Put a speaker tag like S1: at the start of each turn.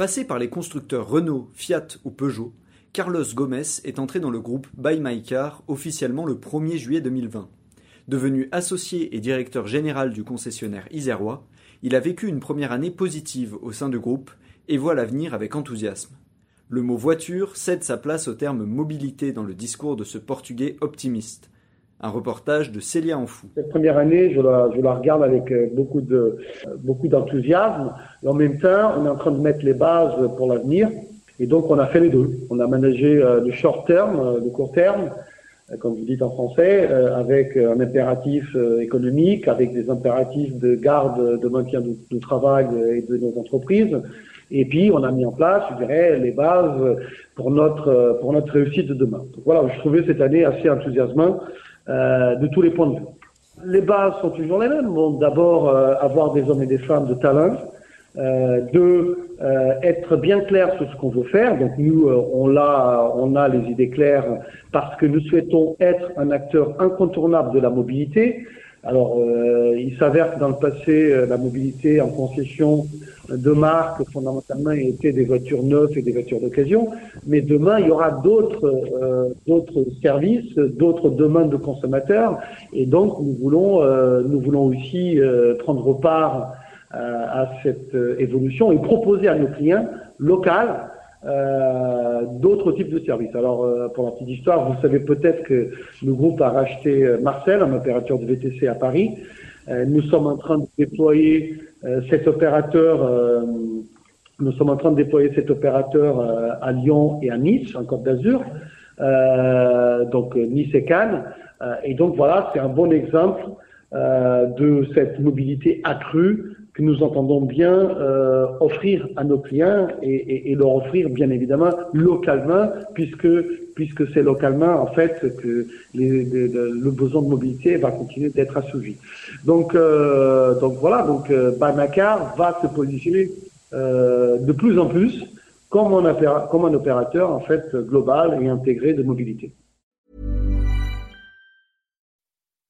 S1: Passé par les constructeurs Renault, Fiat ou Peugeot, Carlos Gomez est entré dans le groupe Buy My officiellement le 1er juillet 2020. Devenu associé et directeur général du concessionnaire isérois, il a vécu une première année positive au sein du groupe et voit l'avenir avec enthousiasme. Le mot voiture cède sa place au terme mobilité dans le discours de ce portugais optimiste. Un reportage de Célia Enfou.
S2: Cette première année, je la, je la regarde avec euh, beaucoup de euh, beaucoup d'enthousiasme. En même temps, on est en train de mettre les bases pour l'avenir. Et donc, on a fait les deux. On a managé euh, le short terme, le court terme, comme vous dites en français, avec un impératif économique, avec des impératifs de garde, de maintien du, du travail et de nos entreprises. Et puis, on a mis en place, je dirais, les bases pour notre pour notre réussite de demain. Donc voilà, je trouvais cette année assez enthousiasmante euh, de tous les points de vue. Les bases sont toujours les mêmes. Bon, d'abord, euh, avoir des hommes et des femmes de talent. Euh, deux, euh, être bien clair sur ce qu'on veut faire. Donc nous, euh, on a, on a les idées claires parce que nous souhaitons être un acteur incontournable de la mobilité. Alors, euh, il s'avère que dans le passé, euh, la mobilité en concession de marque, fondamentalement, était des voitures neuves et des voitures d'occasion. Mais demain, il y aura d'autres euh, d'autres services, d'autres demandes de consommateurs. Et donc, nous voulons, nous voulons aussi prendre part à cette évolution et proposer à nos clients locaux euh, d'autres types de services. Alors, euh, pour la petite histoire, vous savez peut-être que le groupe a racheté euh, Marcel, un opérateur de VTC à Paris. nous sommes en train de déployer cet opérateur. nous sommes en train de déployer cet opérateur à Lyon et à Nice, en Côte d'Azur. donc Nice et Cannes. et donc voilà, c'est un bon exemple de cette mobilité accrue que nous entendons bien euh, offrir à nos clients et, et, et, leur offrir bien évidemment localement, puisque puisque c'est localement en fait que les, les, le besoin de mobilité va continuer d'être assouvi. Donc euh, donc voilà, donc euh, Banacar va se positionner euh, de plus en plus comme un, comme un opérateur en fait global et intégré de mobilité.